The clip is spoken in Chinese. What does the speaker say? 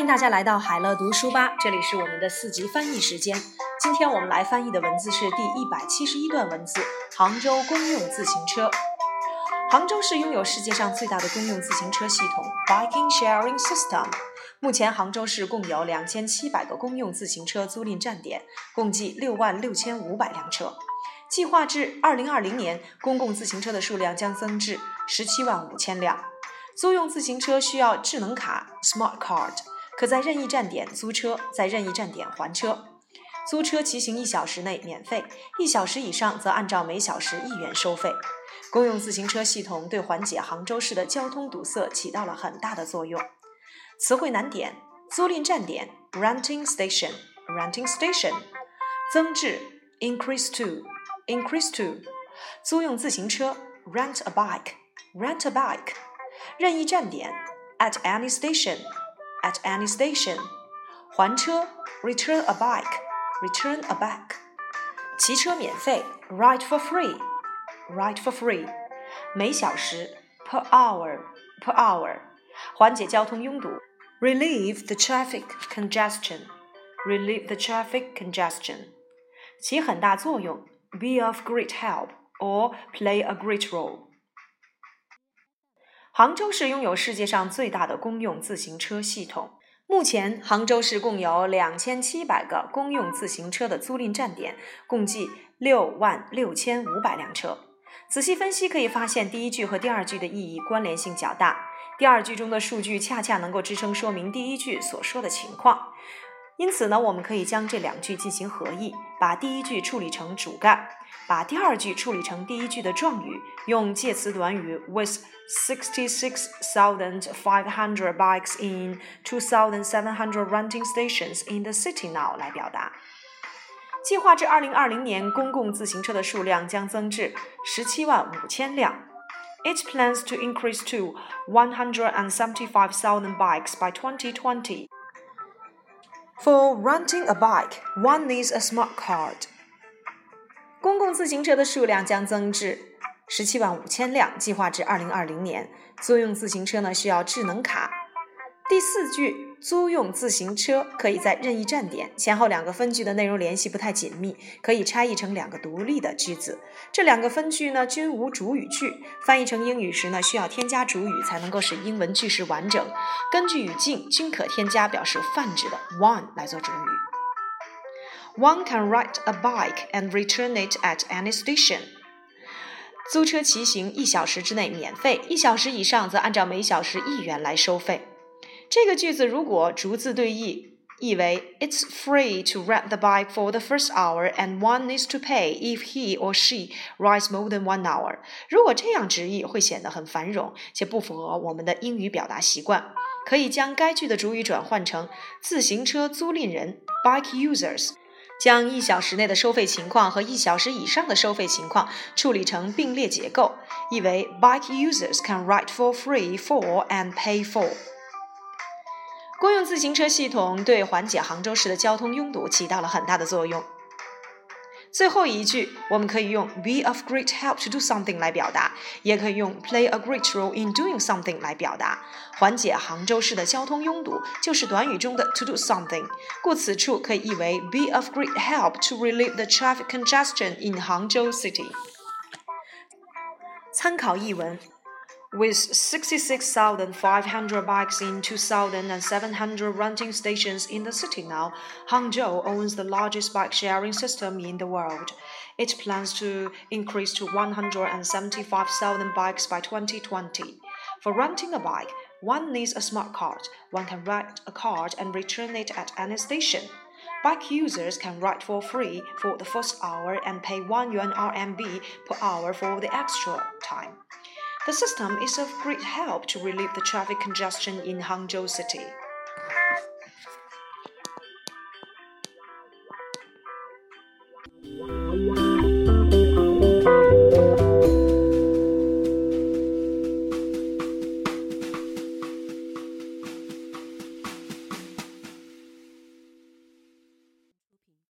欢迎大家来到海乐读书吧，这里是我们的四级翻译时间。今天我们来翻译的文字是第一百七十一段文字：杭州公用自行车。杭州市拥有世界上最大的公用自行车系统 Biking Sharing System。目前，杭州市共有两千七百个公用自行车租赁站点，共计六万六千五百辆车。计划至二零二零年，公共自行车的数量将增至十七万五千辆。租用自行车需要智能卡 （Smart Card），可在任意站点租车，在任意站点还车。租车骑行一小时内免费，一小时以上则按照每小时一元收费。公用自行车系统对缓解杭州市的交通堵塞起到了很大的作用。词汇难点：租赁站点 （Renting Station），Renting Station；增至 （Increase to），Increase to；租用自行车 （Rent a bike），Rent a bike。任意站点，at any station） station，at any station，还车，return a bike，return a bike，骑车免费，ride for free，ride for free，每小时，per hour，per hour，缓解交通拥堵，relieve the traffic congestion，relieve the traffic congestion，起很大作用，be of great help or play a great role。 杭州市拥有世界上最大的公用自行车系统。目前，杭州市共有两千七百个公用自行车的租赁站点，共计六万六千五百辆车。仔细分析可以发现，第一句和第二句的意义关联性较大。第二句中的数据恰恰能够支撑说明第一句所说的情况。因此呢，我们可以将这两句进行合译，把第一句处理成主干，把第二句处理成第一句的状语，用介词短语 with sixty six thousand five hundred bikes in two thousand seven hundred renting stations in the city now 来表达。计划至二零二零年，公共自行车的数量将增至十七万五千辆。It plans to increase to one hundred and seventy five thousand bikes by twenty twenty. For renting a bike, one needs a smart card. 公共自行车的数量将增至十七万五千辆，计划至二零二零年。租用自行车呢，需要智能卡。第四句。租用自行车可以在任意站点。前后两个分句的内容联系不太紧密，可以拆译成两个独立的句子。这两个分句呢均无主语句，翻译成英语时呢需要添加主语才能够使英文句式完整。根据语境均可添加表示泛指的 one 来做主语。One can ride a bike and return it at any station。租车骑行一小时之内免费，一小时以上则按照每小时一元来收费。这个句子如果逐字对译，译为 It's free to rent the bike for the first hour, and one needs to pay if he or she rides more than one hour。如果这样直译，会显得很繁冗，且不符合我们的英语表达习惯。可以将该句的主语转换成自行车租赁人 （bike users），将一小时内的收费情况和一小时以上的收费情况处理成并列结构，译为 Bike users can ride for free for and pay for。公用自行车系统对缓解杭州市的交通拥堵起到了很大的作用。最后一句，我们可以用 be of great help to do something 来表达，也可以用 play a great role in doing something 来表达。缓解杭州市的交通拥堵就是短语中的 to do something，故此处可以译为 be of great help to relieve the traffic congestion in Hangzhou City。参考译文。With 66,500 bikes in 2,700 renting stations in the city now, Hangzhou owns the largest bike sharing system in the world. It plans to increase to 175,000 bikes by 2020. For renting a bike, one needs a smart card. One can rent a card and return it at any station. Bike users can ride for free for the first hour and pay 1 yuan RMB per hour for the extra time. The system is of great help to relieve the traffic congestion in Hangzhou City. Wow.